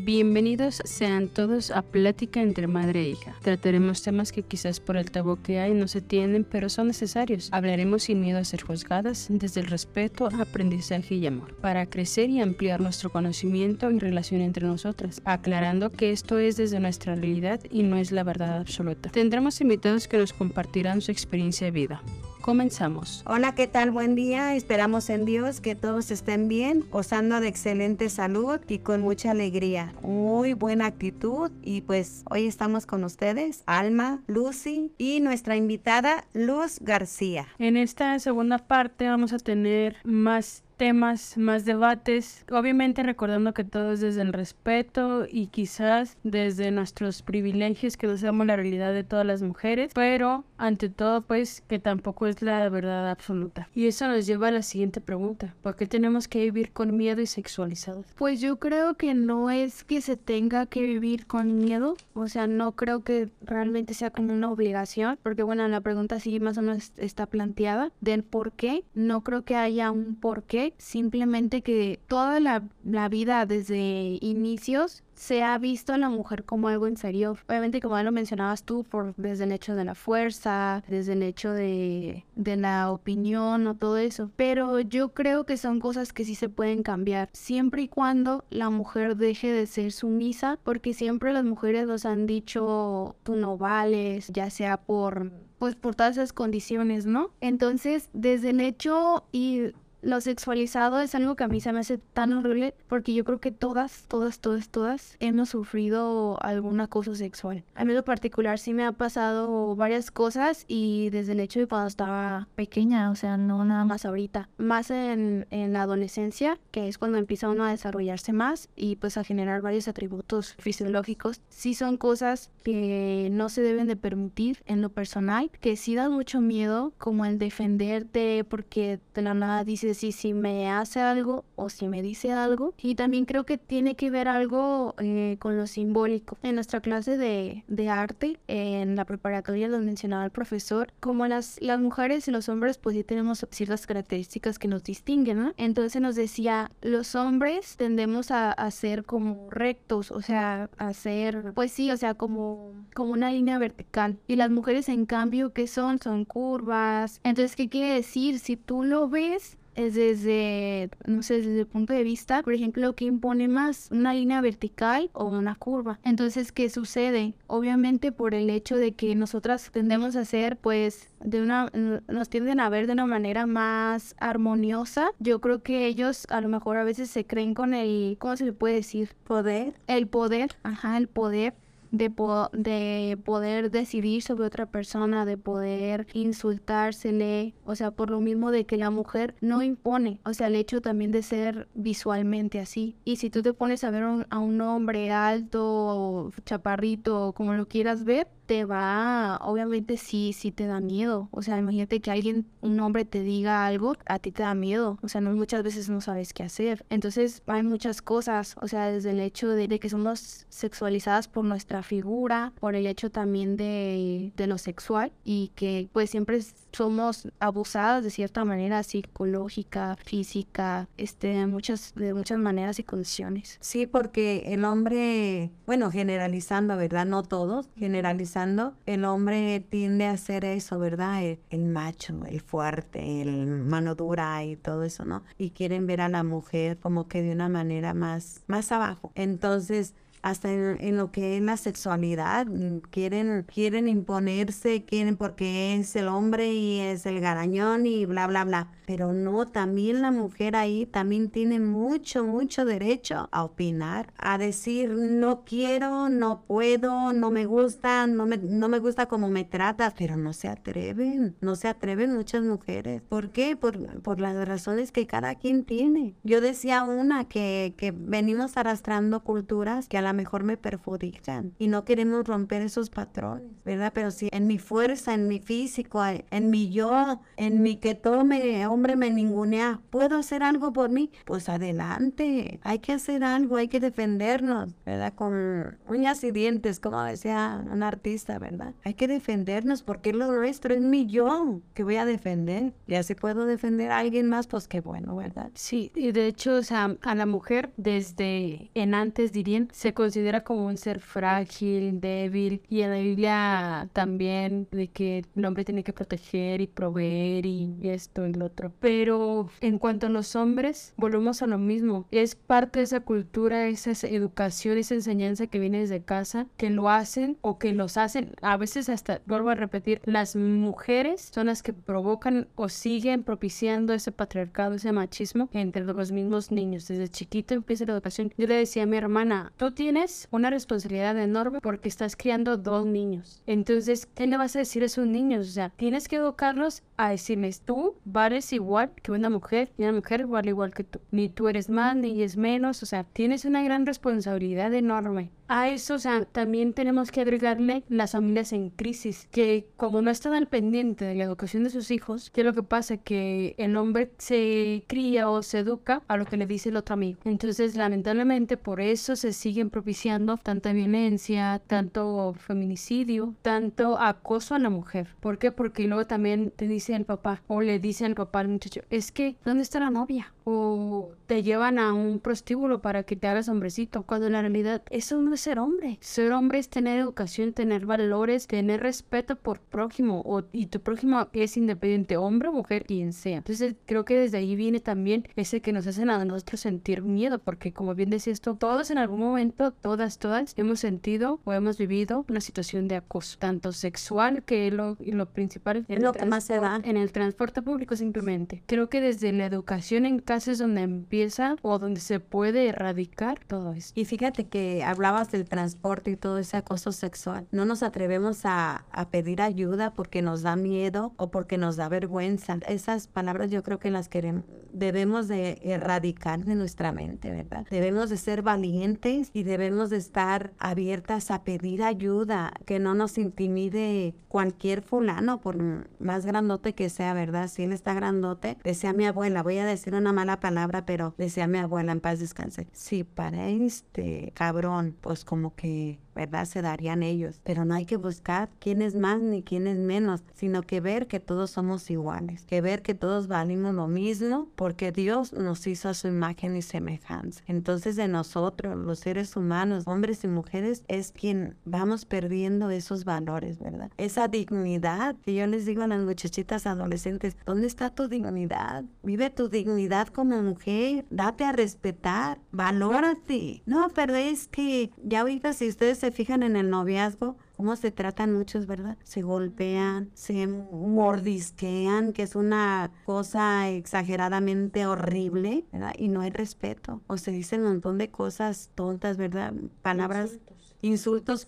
Bienvenidos sean todos a Plática entre Madre e Hija. Trataremos temas que quizás por el tabú que hay no se tienen, pero son necesarios. Hablaremos sin miedo a ser juzgadas, desde el respeto, aprendizaje y amor, para crecer y ampliar nuestro conocimiento y relación entre nosotras, aclarando que esto es desde nuestra realidad y no es la verdad absoluta. Tendremos invitados que nos compartirán su experiencia de vida. Comenzamos. Hola, ¿qué tal? Buen día. Esperamos en Dios que todos estén bien, gozando de excelente salud y con mucha alegría. Muy buena actitud y pues hoy estamos con ustedes, Alma, Lucy y nuestra invitada Luz García. En esta segunda parte vamos a tener más temas, más debates, obviamente recordando que todo es desde el respeto y quizás desde nuestros privilegios que no sabemos la realidad de todas las mujeres, pero ante todo pues que tampoco es la verdad absoluta. Y eso nos lleva a la siguiente pregunta, ¿por qué tenemos que vivir con miedo y sexualizados? Pues yo creo que no es que se tenga que vivir con miedo, o sea, no creo que realmente sea como una obligación, porque bueno, la pregunta sí más o menos está planteada del por qué, no creo que haya un por qué simplemente que toda la, vida desde inicios se ha visto a la mujer como algo inferior. Obviamente, como ya lo mencionabas tú, por, desde el hecho de la fuerza, desde el hecho de, de la opinión o todo eso. Pero yo creo que son cosas que sí se pueden cambiar, siempre y cuando la mujer deje de ser sumisa, porque siempre las mujeres nos han dicho, tú no vales, ya sea por pues por todas esas condiciones, ¿no? Entonces, desde el hecho y lo sexualizado es algo que a mí se me hace tan horrible porque yo creo que todas, todas, todas, todas hemos sufrido algún acoso sexual. A mí en lo particular sí me ha pasado varias cosas y desde el hecho de cuando estaba pequeña, o sea, no nada más ahorita, más en, en la adolescencia, que es cuando empieza uno a desarrollarse más y pues a generar varios atributos fisiológicos, sí son cosas que no se deben de permitir en lo personal, que sí dan mucho miedo, como el defenderte porque de la nada dices si, si me hace algo o si me dice algo. Y también creo que tiene que ver algo eh, con lo simbólico. En nuestra clase de, de, arte, en la preparatoria lo mencionaba el profesor, como las, las mujeres y los hombres pues sí tenemos ciertas características que nos distinguen, ¿no? Entonces nos decía, los hombres tendemos a, a ser como rectos, o sea, a ser, pues sí, o sea, como, como una línea vertical. Y las mujeres en cambio, ¿qué son? Son curvas. Entonces, ¿qué quiere decir? Si tú lo ves, es desde, no sé, desde el punto de vista, por ejemplo, que impone más una línea vertical o una curva. Entonces, ¿qué sucede? Obviamente por el hecho de que nosotras tendemos a hacer, pues, de una, nos tienden a ver de una manera más armoniosa. Yo creo que ellos a lo mejor a veces se creen con el, ¿cómo se le puede decir? Poder. El poder, ajá, el poder de, de poder decidir sobre otra persona, de poder insultársele, o sea, por lo mismo de que la mujer no impone, o sea, el hecho también de ser visualmente así. Y si tú te pones a ver a un hombre alto, chaparrito, como lo quieras ver, te va, obviamente sí, sí te da miedo. O sea, imagínate que alguien, un hombre te diga algo, a ti te da miedo. O sea, no, muchas veces no sabes qué hacer. Entonces hay muchas cosas, o sea, desde el hecho de, que somos sexualizadas por nuestra figura, por el hecho también de, de lo sexual y que pues siempre somos abusadas de cierta manera psicológica, física, este, de muchas, de muchas maneras y condiciones. Sí, porque el hombre, bueno, generalizando, ¿verdad? No todos, generalizando, el hombre tiende a hacer eso, ¿verdad? El, macho, el fuerte, el mano dura y todo eso, ¿no? Y quieren ver a la mujer como que de una manera más, más abajo. Entonces, hasta en, lo que es la sexualidad, quieren, quieren imponerse, quieren porque es el hombre y es el garañón y bla, bla, bla. Pero no, también la mujer ahí también tiene mucho, mucho derecho a opinar, a decir no quiero, no puedo, no me gusta, no me, no me gusta como me tratas, pero no se atreven, no se atreven muchas mujeres. ¿Por qué? Por, por las razones que cada quien tiene. Yo decía una que, que venimos arrastrando culturas que a la mejor me perjudican y no queremos romper esos patrones, ¿verdad? Pero si en mi fuerza, en mi físico, en mi yo, en mi que todo me hombre me ningunea, ¿puedo hacer algo por mí? Pues adelante, hay que hacer algo, hay que defendernos, ¿verdad? Con uñas y dientes, como decía un artista, ¿verdad? Hay que defendernos porque lo nuestro es mi yo que voy a defender. Y así puedo defender a alguien más, pues qué bueno, ¿verdad? Sí, y de hecho, o sea, a la mujer desde en antes dirían, se considera como un ser frágil, débil, y en la Biblia también de que el hombre tiene que proteger y proveer y esto y lo otro. Pero en cuanto a los hombres, volvemos a lo mismo. Es parte de esa cultura, esa educación, esa enseñanza que viene desde casa, que lo hacen o que los hacen. A veces hasta, vuelvo a repetir, las mujeres son las que provocan o siguen propiciando ese patriarcado, ese machismo entre los mismos niños. Desde chiquito empieza la educación. Yo le decía a mi hermana, tú tienes una responsabilidad enorme porque estás criando dos niños. Entonces, ¿qué le vas a decir a esos niños? O sea, tienes que educarlos a decirles, tú vales igual que una mujer y una mujer vale igual que tú. Ni tú eres más ni es menos. O sea, tienes una gran responsabilidad enorme. A eso, o sea, también tenemos que agregarle las familias en crisis, que como no están al pendiente de la educación de sus hijos, ¿qué es lo que pasa? Que el hombre se cría o se educa a lo que le dice el otro amigo. Entonces, lamentablemente, por eso se siguen propiciando tanta violencia, tanto feminicidio, tanto acoso a la mujer. ¿Por qué? Porque luego también te dice el papá o le dice al papá al muchacho, es que, ¿dónde está la novia? O te llevan a un prostíbulo para que te hagas hombrecito, cuando en la realidad eso no es ser hombre. Ser hombre es tener educación, tener valores, tener respeto por prójimo o, y tu prójimo es independiente, hombre o mujer, quien sea. Entonces creo que desde ahí viene también ese que nos hacen a nosotros sentir miedo, porque como bien decía esto, todos en algún momento, todas, todas, hemos sentido o hemos vivido una situación de acoso, tanto sexual que lo, lo principal es lo que más se da en el transporte público simplemente. Creo que desde la educación en casa es donde empieza o donde se puede erradicar todo eso. Y fíjate que hablabas del transporte y todo ese acoso sexual. No nos atrevemos a, a pedir ayuda porque nos da miedo o porque nos da vergüenza. Esas palabras yo creo que las queremos, debemos de erradicar de nuestra mente, ¿verdad? Debemos de ser valientes y debemos de estar abiertas a pedir ayuda, que no nos intimide cualquier fulano, por más grandote que sea, ¿verdad? Si él está grandote, decía mi abuela, voy a decir una mala palabra, pero decía mi abuela en paz descanse. Si para este cabrón, pues como que ¿verdad? Se darían ellos. Pero no hay que buscar quién es más ni quién es menos, sino que ver que todos somos iguales, que ver que todos valimos lo mismo, porque Dios nos hizo a su imagen y semejanza. Entonces de nosotros, los seres humanos, hombres y mujeres, es quien vamos perdiendo esos valores, ¿verdad? Esa dignidad que yo les digo a las muchachitas adolescentes, ¿dónde está tu dignidad? Vive tu dignidad como mujer, date a respetar, valórate. No, pero es que ya ahorita si ustedes se fijan en el noviazgo, cómo se tratan muchos, ¿verdad? Se golpean, se mordisquean, que es una cosa exageradamente horrible, ¿verdad? Y no hay respeto. O se dicen un montón de cosas tontas, ¿verdad? Palabras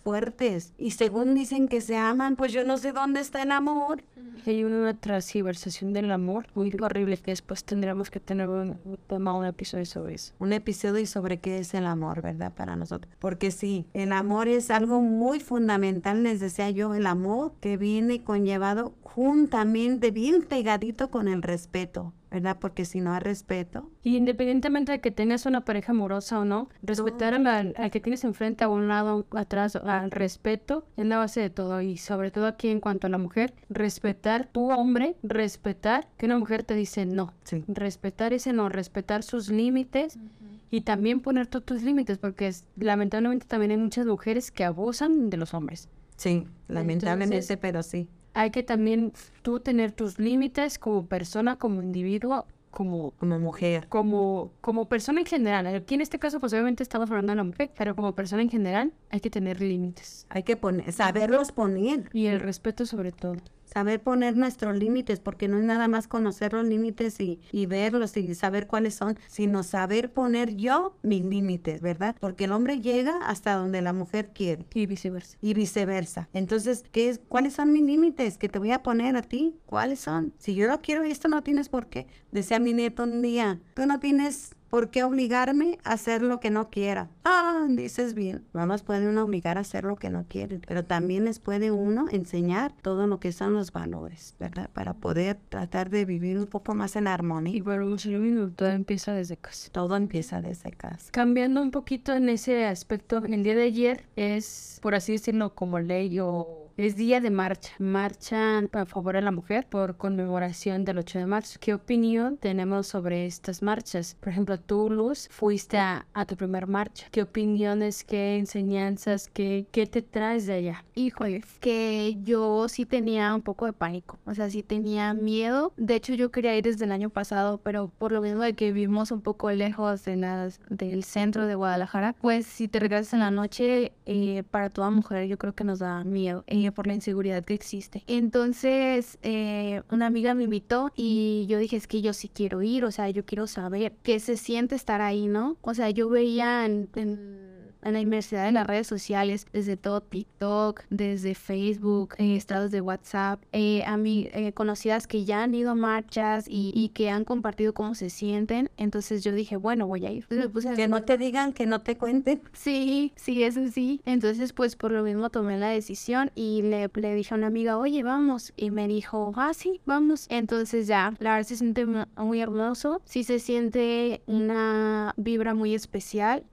fuertes. Y según dicen que se aman, pues yo no sé dónde está el amor. Hay una transversación del amor muy horrible que después tendremos que tener un, tema, un episodio sobre eso. Un episodio sobre qué es el amor, ¿verdad? Para nosotros. Porque sí, el amor es algo muy fundamental, les decía yo, el amor que viene conllevado juntamente, bien pegadito con el respeto. ¿Verdad? Porque si no hay respeto. Y independientemente de que tengas una pareja amorosa o no, respetar al, que tienes enfrente, a un lado, atrás, al respeto, es la base de todo. Y sobre todo aquí en cuanto a la mujer, respetar tu hombre, respetar que una mujer te dice no. Sí. Respetar ese no, respetar sus límites. Y también poner todos tus límites, porque es, lamentablemente también hay muchas mujeres que abusan de los hombres. Sí, lamentablemente, pero sí hay que también tú tener tus límites como persona, como individuo, como, como mujer. Como, como persona en general. Aquí en este caso, pues obviamente estamos hablando de la mujer, pero como persona en general hay que tener límites. Hay que poner, saberlos poner. Y el respeto sobre todo saber poner nuestros límites, porque no es nada más conocer los límites y, y, verlos y saber cuáles son, sino saber poner yo mis límites, ¿verdad? Porque el hombre llega hasta donde la mujer quiere. Y viceversa. Y viceversa. Entonces, ¿qué es, ¿cuáles son mis límites que te voy a poner a ti? ¿Cuáles son? Si yo no quiero esto, no tienes por qué. Decía mi nieto un día, tú no tienes ¿Por qué obligarme a hacer lo que no quiera? Ah, dices bien, no nos puede uno obligar a hacer lo que no quiere, pero también les puede uno enseñar todo lo que son los valores, ¿verdad? Para poder tratar de vivir un poco más en armonía. Y bueno, todo empieza desde casa. Todo empieza desde casa. Cambiando un poquito en ese aspecto, el día de ayer es, por así decirlo, como ley o es día de marcha. Marchan a favor de la mujer por conmemoración del 8 de marzo. ¿Qué opinión tenemos sobre estas marchas? Por ejemplo, tú, Luz, fuiste a, tu primer marcha. ¿Qué opiniones, qué enseñanzas, qué, qué te traes de allá? Híjole, que yo sí tenía un poco de pánico. O sea, sí tenía miedo. De hecho, yo quería ir desde el año pasado, pero por lo mismo de que vivimos un poco lejos de las, del centro de Guadalajara, pues si te regresas en la noche, eh, para toda mujer yo creo que nos da miedo. Por la inseguridad que existe. Entonces, eh, una amiga me invitó y yo dije, es que yo sí quiero ir, o sea, yo quiero saber qué se siente estar ahí, ¿no? O sea, yo veía en la inmersidad de las redes sociales, desde todo TikTok, desde Facebook, eh, estados de WhatsApp, eh, a mí eh, conocidas que ya han ido a marchas y, que han compartido cómo se sienten. Entonces yo dije, bueno, voy a ir. que no te digan, que no te cuenten. Sí, sí, eso sí. Entonces, pues por lo mismo tomé la decisión y le, le dije a una amiga, oye, vamos. Y me dijo, ah, sí, vamos. Entonces ya, la verdad se siente muy hermoso. Sí se siente una vibra muy especial.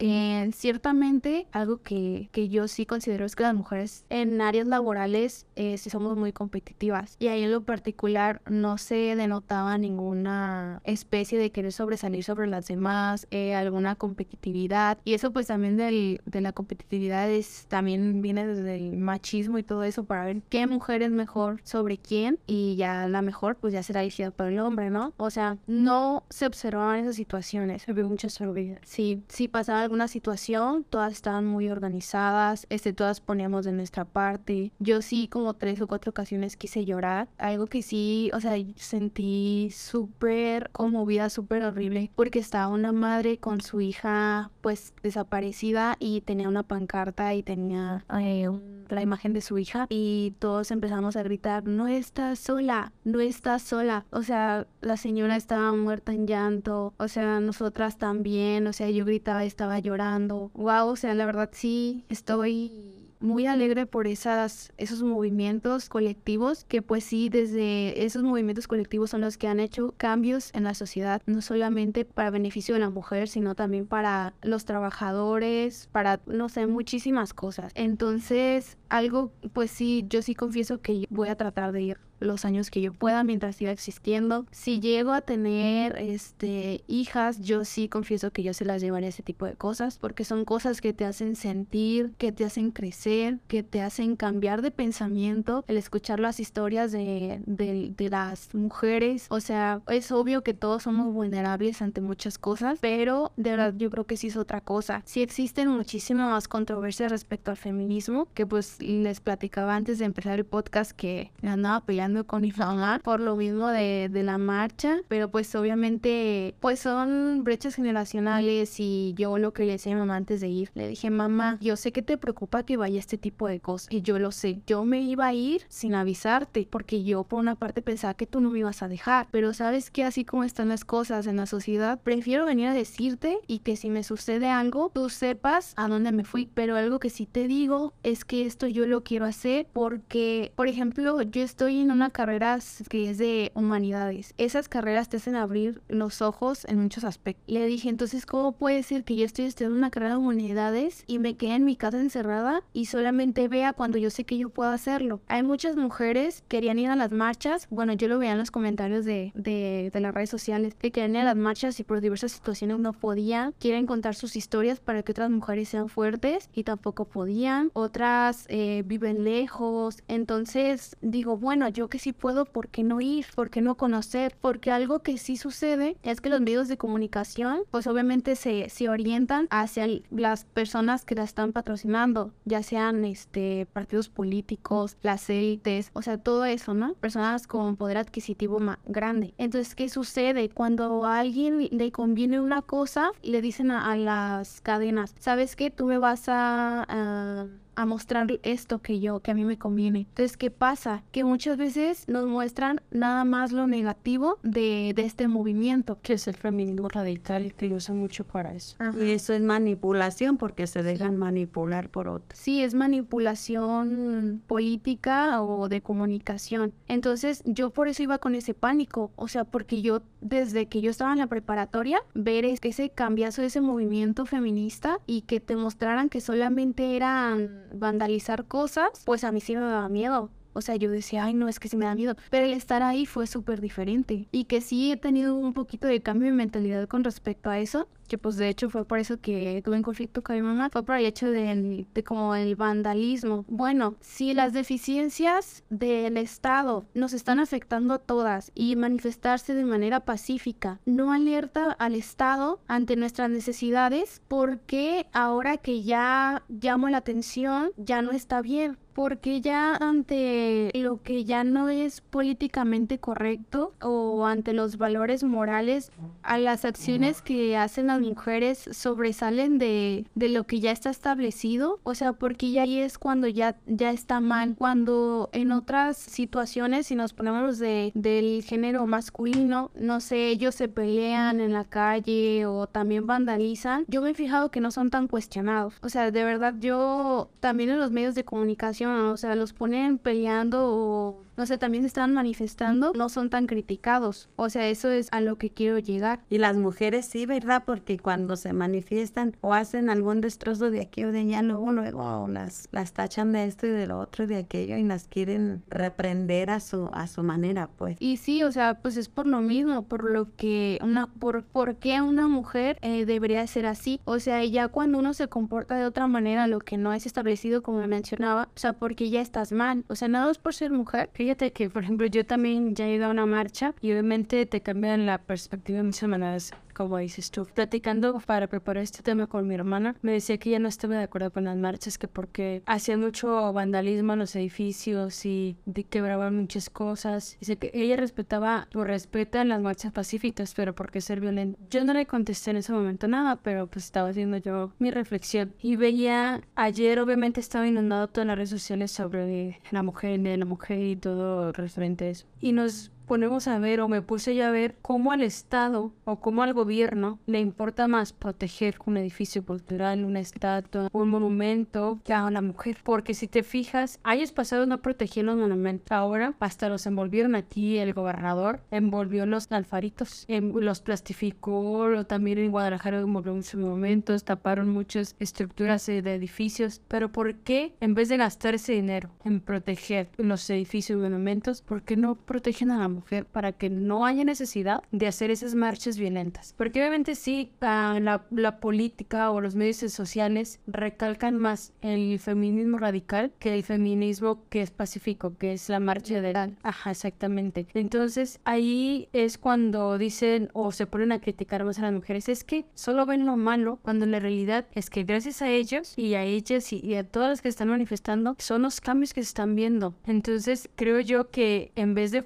ciertamente algo que, que, yo sí considero es que las mujeres en áreas laborales eh, sí somos muy competitivas y ahí en lo particular no se denotaba ninguna especie de querer sobresalir sobre las demás, eh, alguna competitividad y eso pues también del, de la competitividad es, también viene desde el machismo y todo eso para ver qué mujer es mejor sobre quién y ya la mejor pues ya será elegida por el hombre, ¿no? O sea, no se observaban esas situaciones. Se vio mucha seguridad. Sí, si pasaba alguna situación, todas estaban muy organizadas, este, todas poníamos de nuestra parte. Yo sí como tres o cuatro ocasiones quise llorar, algo que sí, o sea, sentí súper conmovida, súper horrible, porque estaba una madre con su hija pues desaparecida y tenía una pancarta y tenía eh, la imagen de su hija y todos empezamos a gritar, no estás sola, no estás sola. O sea, la señora estaba muerta en llanto, o sea, nosotras también, o sea, yo gritaba, estaba llorando. Wow, sea, la verdad sí, estoy muy alegre por esas, esos movimientos colectivos que pues sí, desde esos movimientos colectivos son los que han hecho cambios en la sociedad, no solamente para beneficio de la mujer, sino también para los trabajadores, para, no sé, muchísimas cosas. Entonces, algo, pues sí, yo sí confieso que voy a tratar de ir los años que yo pueda mientras siga existiendo. Si llego a tener este hijas, yo sí confieso que yo se las llevaré a ese tipo de cosas porque son cosas que te hacen sentir, que te hacen crecer, que te hacen cambiar de pensamiento, el escuchar las historias de, de, de las mujeres. O sea, es obvio que todos somos vulnerables ante muchas cosas, pero de verdad yo creo que sí es otra cosa. Sí existen muchísimas controversias respecto al feminismo, que pues les platicaba antes de empezar el podcast que andaba peleando con mi mamá por lo mismo de, de la marcha, pero pues obviamente pues son brechas generacionales y yo lo que le decía a mi mamá antes de ir, le dije, mamá, yo sé que te preocupa que vaya este tipo de cosas y yo lo sé, yo me iba a ir sin avisarte porque yo por una parte pensaba que tú no me ibas a dejar, pero sabes que así como están las cosas en la sociedad, prefiero venir a decirte y que si me sucede algo, tú sepas a dónde me fui, pero algo que sí te digo es que esto yo lo quiero hacer porque, por ejemplo, yo estoy en una carrera que es de humanidades. Esas carreras te hacen abrir los ojos en muchos aspectos. Le dije, entonces, ¿cómo puede ser que yo estoy estudiando una carrera de humanidades y me quede en mi casa encerrada y solamente vea cuando yo sé que yo puedo hacerlo? Hay muchas mujeres que querían ir a las marchas. Bueno, yo lo veía en los comentarios de, de, de las redes sociales que querían ir a las marchas y por diversas situaciones no podían. Quieren contar sus historias para que otras mujeres sean fuertes y tampoco podían. Otras viven lejos. Entonces digo, bueno, yo que sí puedo, ¿por qué no ir? ¿Por qué no conocer? Porque algo que sí sucede es que los medios de comunicación, pues obviamente se, se orientan hacia las personas que la están patrocinando, ya sean este partidos políticos, las élites, o sea, todo eso, ¿no? Personas con poder adquisitivo más grande. Entonces, ¿qué sucede? Cuando a alguien le conviene una cosa, le dicen a, las cadenas, ¿sabes qué? Tú me vas a a mostrar esto que yo, que a mí me conviene. Entonces, ¿qué pasa? Que muchas veces nos muestran nada más lo negativo de, de este movimiento. Que es el feminismo radical que usa mucho para eso. Y eso es manipulación porque se dejan manipular por otros. Sí, es manipulación política o de comunicación. Entonces, yo por eso iba con ese pánico. O sea, porque yo, desde que yo estaba en la preparatoria, ver ese cambiazo de ese movimiento feminista y que te mostraran que solamente eran vandalizar cosas, pues a mí sí me daba miedo. O sea, yo decía, ay, no, es que sí me da miedo. Pero el estar ahí fue súper diferente. Y que sí he tenido un poquito de cambio de mentalidad con respecto a eso que pues de hecho fue por eso que tuve un conflicto con mi mamá, fue por el hecho de, de como el vandalismo. Bueno, si las deficiencias del Estado nos están afectando a todas y manifestarse de manera pacífica no alerta al Estado ante nuestras necesidades, ¿por qué ahora que ya llamo la atención ya no está bien? Porque ya ante lo que ya no es políticamente correcto o ante los valores morales, a las acciones que hacen las mujeres sobresalen de, de lo que ya está establecido, o sea, porque ya ahí es cuando ya, ya está mal, cuando en otras situaciones, si nos ponemos de, del género masculino, no sé, ellos se pelean en la calle o también vandalizan, yo me he fijado que no son tan cuestionados, o sea, de verdad yo también en los medios de comunicación, o sea, los ponen peleando o no sé, también se están manifestando, no son tan criticados. O sea, eso es a lo que quiero llegar. Y las mujeres sí, ¿verdad? Porque cuando se manifiestan o hacen algún destrozo de aquí o de allá, luego, luego las, las tachan de esto y de lo otro y de aquello y las quieren reprender a su, a su manera, pues. Y sí, o sea, pues es por lo mismo, por lo que una, por, por qué una mujer eh, debería ser así. O sea, ya cuando uno se comporta de otra manera, lo que no es establecido, como mencionaba, o sea, porque ya estás mal. O sea, nada más por ser mujer, Fíjate que, por ejemplo, yo también ya he ido a una marcha y obviamente te cambian la perspectiva de mis semanas como dices tú. Platicando para preparar este tema con mi hermana, me decía que ella no estaba de acuerdo con las marchas, que porque hacían mucho vandalismo en los edificios y quebraban muchas cosas. Dice que ella respetaba o respeta las marchas pacíficas, pero ¿por qué ser violento? Yo no le contesté en ese momento nada, pero pues estaba haciendo yo mi reflexión. Y veía, ayer obviamente estaba inundado todas las redes sociales sobre la mujer, la mujer y todo referente a eso. Y nos ponemos a ver o me puse ya a ver cómo al Estado o cómo al gobierno le importa más proteger un edificio cultural, una estatua, un monumento que a la mujer. Porque si te fijas, años pasados no protegían los monumentos. Ahora hasta los envolvieron aquí, el gobernador envolvió los alfaritos, em, los plastificó, también en Guadalajara envolvió muchos monumentos, taparon muchas estructuras de edificios. Pero ¿por qué en vez de gastar ese dinero en proteger los edificios y monumentos, por qué no protegen a la mujer para que no haya necesidad de hacer esas marchas violentas. Porque obviamente sí, uh, la, la, política o los medios sociales recalcan más el feminismo radical que el feminismo que es pacífico, que es la marcha de... Ajá, exactamente. Entonces ahí es cuando dicen o se ponen a criticar más a las mujeres. Es que solo ven lo malo cuando la realidad es que gracias a ellos y a ellas y, y a todas las que están manifestando son los cambios que se están viendo. Entonces creo yo que en vez de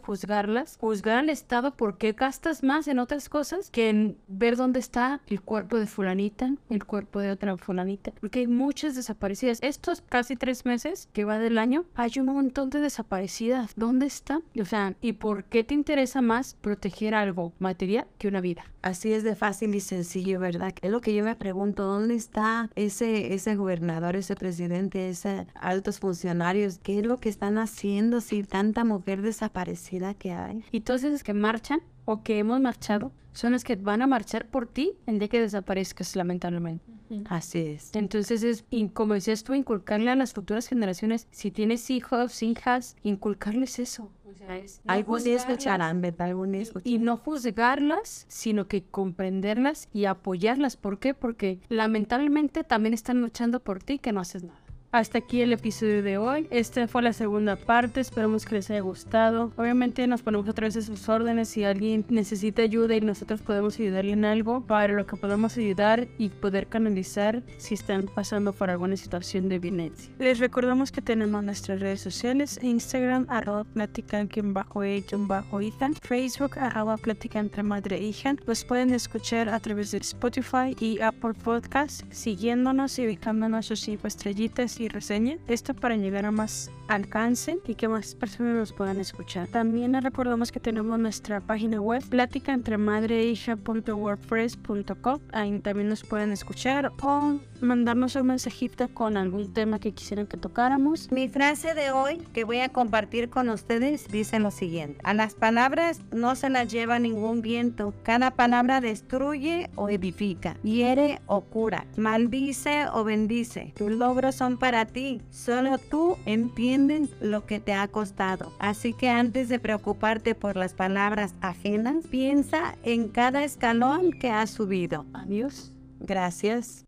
juzgar al Estado porque gastas más en otras cosas que en ver dónde está el cuerpo de fulanita, el cuerpo de otra fulanita, porque hay muchas desaparecidas. Estos casi tres meses que va del año, hay un montón de desaparecidas. ¿Dónde está? O sea, ¿y por qué te interesa más proteger algo material que una vida? Así es de fácil y sencillo, ¿verdad? Es lo que yo me pregunto, ¿dónde está ese, ese gobernador, ese presidente, esos altos funcionarios? ¿Qué es lo que están haciendo si tanta mujer desaparecida que hay? Y todos esos que marchan o que hemos marchado son los que van a marchar por ti el día que desaparezcas, lamentablemente. Así es. Entonces es, como decías tú, inculcarle a las futuras generaciones, si tienes hijos, hijas, inculcarles eso. O sea, es no Algunos escucharán, ¿verdad? Algunos escucharán. Y no juzgarlas, sino que comprenderlas y apoyarlas. ¿Por qué? Porque lamentablemente también están luchando por ti que no haces nada. Hasta aquí el episodio de hoy. Esta fue la segunda parte. Esperamos que les haya gustado. Obviamente nos ponemos a través de sus órdenes si alguien necesita ayuda y nosotros podemos ayudarle en algo para lo que podemos ayudar y poder canalizar si están pasando por alguna situación de violencia. Les recordamos que tenemos nuestras redes sociales, Instagram, arroba platican bajo bajo hija, Facebook, arroba platican entre madre e hija. Los pueden escuchar a través de Spotify y Apple Podcast, siguiéndonos y ubicándonos sus cinco estrellitas y reseña. Esto para llegar a más alcance y que más personas nos puedan escuchar. También les recordamos que tenemos nuestra página web, plática entre. Ahí también nos pueden escuchar o mandarnos un mensajito con algún tema que quisieran que tocáramos. Mi frase de hoy que voy a compartir con ustedes dice lo siguiente. A las palabras no se las lleva ningún viento. Cada palabra destruye o edifica, hiere o cura, maldice o bendice. Tus logros son para ti. Solo tú entiendes lo que te ha costado. Así que antes de preocuparte por las palabras ajenas, piensa en cada escalón que has subido. Adiós. Gracias.